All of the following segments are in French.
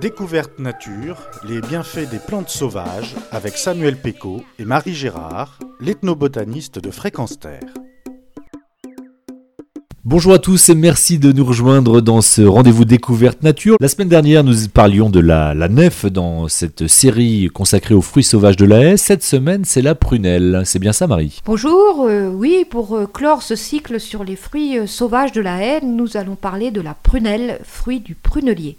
Découverte nature, les bienfaits des plantes sauvages avec Samuel Péco et Marie Gérard, l'ethnobotaniste de Fréquence Terre. Bonjour à tous et merci de nous rejoindre dans ce rendez-vous découverte nature. La semaine dernière, nous parlions de la, nef dans cette série consacrée aux fruits sauvages de la haie. Cette semaine, c'est la prunelle. C'est bien ça, Marie? Bonjour. Euh, oui, pour euh, clore ce cycle sur les fruits euh, sauvages de la haie, nous allons parler de la prunelle, fruit du prunelier.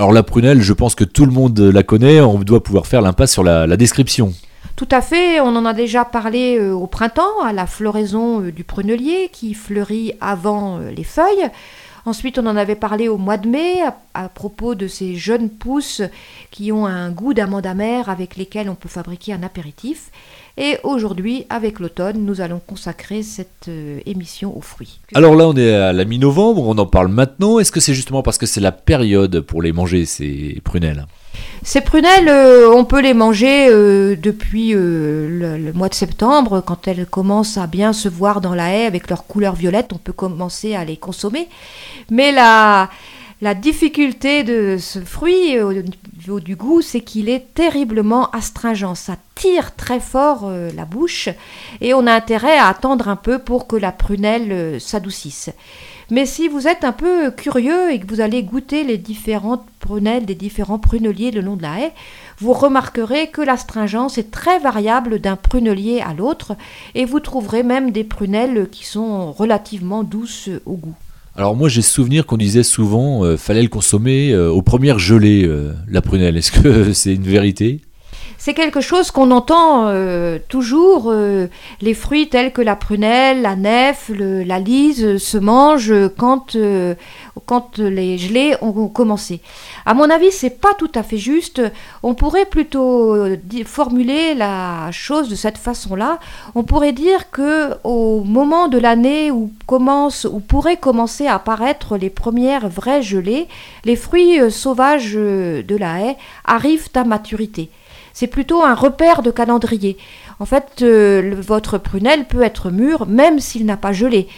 Alors la prunelle, je pense que tout le monde la connaît. On doit pouvoir faire l'impasse sur la description. Tout à fait, on en a déjà parlé euh, au printemps, à la floraison euh, du prunelier qui fleurit avant euh, les feuilles. Ensuite, on en avait parlé au mois de mai à, propos de ces jeunes pousses qui ont un goût d'amande amère avec lesquelles on peut fabriquer un apéritif. Et aujourd'hui, avec l'automne, nous allons consacrer cette émission aux fruits. Alors là, on est à la mi-novembre, on en parle maintenant. Est-ce que c'est justement parce que c'est la période pour les manger, ces prunelles? Ces prunelles, euh, on peut les manger euh, depuis euh, le, mois de septembre, quand elles commencent à bien se voir dans la haie avec leur couleur violette, on peut commencer à les consommer. Mais la, la difficulté de ce fruit au niveau du goût, c'est qu'il est terriblement astringent. Ça tire très fort la bouche et on a intérêt à attendre un peu pour que la prunelle s'adoucisse. Mais si vous êtes un peu curieux et que vous allez goûter les différentes prunelles des différents pruneliers le long de la haie, vous remarquerez que l'astringence est très variable d'un prunelier à l'autre et vous trouverez même des prunelles qui sont relativement douces au goût. Alors moi j'ai souvenir qu'on disait souvent euh, fallait le consommer euh, aux premières gelées euh, la prunelle. Est-ce que c'est une vérité? C'est quelque chose qu'on entend euh, toujours. Euh, les fruits tels que la prunelle, la nef, la lise se mangent quand, euh, les gelées ont commencé. À mon avis, c'est pas tout à fait juste. On pourrait plutôt formuler la chose de cette façon-là. On pourrait dire que au moment de l'année où commence, où pourraient commencer à apparaître les premières vraies gelées, les fruits sauvages de la haie arrivent à maturité. C'est plutôt un repère de calendrier. En fait, euh, votre prunelle peut être mûre même s'il n'a pas gelé.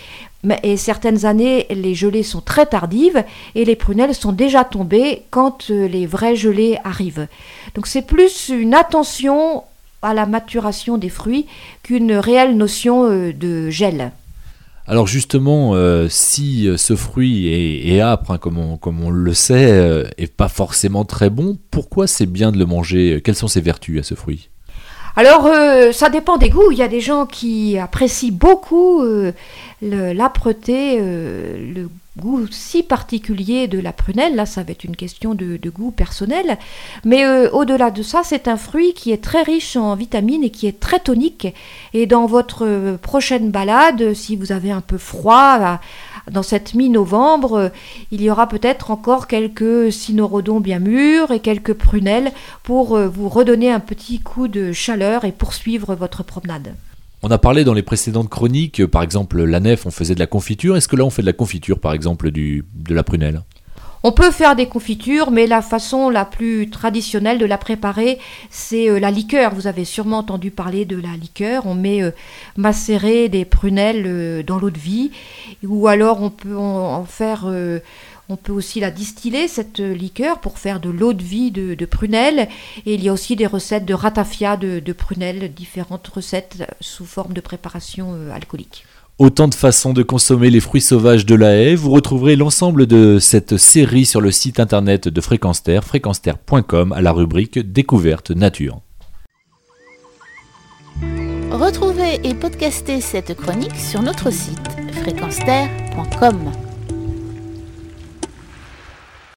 Et certaines années, les gelées sont très tardives et les prunelles sont déjà tombées quand euh, les vraies gelées arrivent. Donc c'est plus une attention à la maturation des fruits qu'une réelle notion euh, de gel. Alors justement, si ce fruit est, âpre, hein, comme, on, le sait, euh, et pas forcément très bon, pourquoi c'est bien de le manger? Quelles sont ses vertus à ce fruit? Alors, euh, ça dépend des goûts. Il y a des gens qui apprécient beaucoup euh, l'âpreté, euh, le goût si particulier de la prunelle. Là, ça va être une question de, goût personnel. Mais au-delà de ça, c'est un fruit qui est très riche en vitamines et qui est très tonique. Et dans votre prochaine balade, si vous avez un peu froid, dans cette mi-novembre, il y aura peut-être encore quelques cynorhodons bien mûrs et quelques prunelles pour euh, vous redonner un petit coup de chaleur et poursuivre votre promenade. On a parlé dans les précédentes chroniques, par exemple la nef, on faisait de la confiture. Est-ce que là on fait de la confiture, par exemple, de la prunelle? On peut faire des confitures, mais la façon la plus traditionnelle de la préparer, c'est euh, la liqueur. Vous avez sûrement entendu parler de la liqueur. On met euh, macérer des prunelles euh, dans l'eau de vie, ou alors on peut en, faire. on peut aussi la distiller, cette liqueur, pour faire de l'eau de vie de, prunelles. Et il y a aussi des recettes de ratafia de, de prunelles, différentes recettes sous forme de préparation alcoolique. Autant de façons de consommer les fruits sauvages de la haie. Vous retrouverez l'ensemble de cette série sur le site internet de Fréquence Terre, à la rubrique Découverte Nature. Retrouvez et podcastez cette chronique sur notre site fréquenceterre.com.